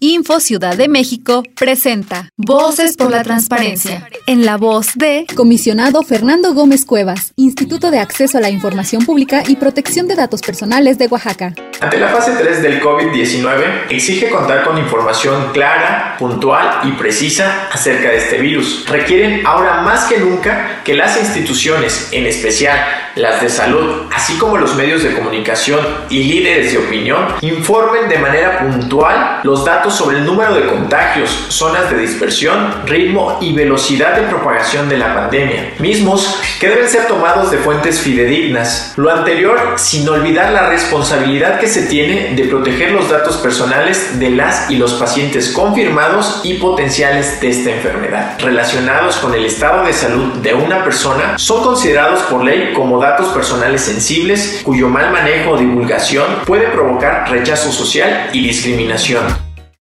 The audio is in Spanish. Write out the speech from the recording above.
Info Ciudad de México presenta Voces por la Transparencia. En la voz de Comisionado Fernando Gómez Cuevas, Instituto de Acceso a la Información Pública y Protección de Datos Personales de Oaxaca. Ante la fase 3 del COVID-19, exige contar con información clara, puntual y precisa acerca de este virus. Requieren ahora más que nunca que las instituciones, en especial las de salud, así como los medios de comunicación y líderes de opinión, informen de manera puntual los datos sobre el número de contagios, zonas de dispersión, ritmo y velocidad de propagación de la pandemia, mismos que deben ser tomados de fuentes fidedignas. Lo anterior sin olvidar la responsabilidad que se tiene de proteger los datos personales de las y los pacientes confirmados y potenciales de esta enfermedad, relacionados con el estado de salud de una persona, son considerados por ley como datos personales sensibles cuyo mal manejo o divulgación puede provocar rechazo social y discriminación.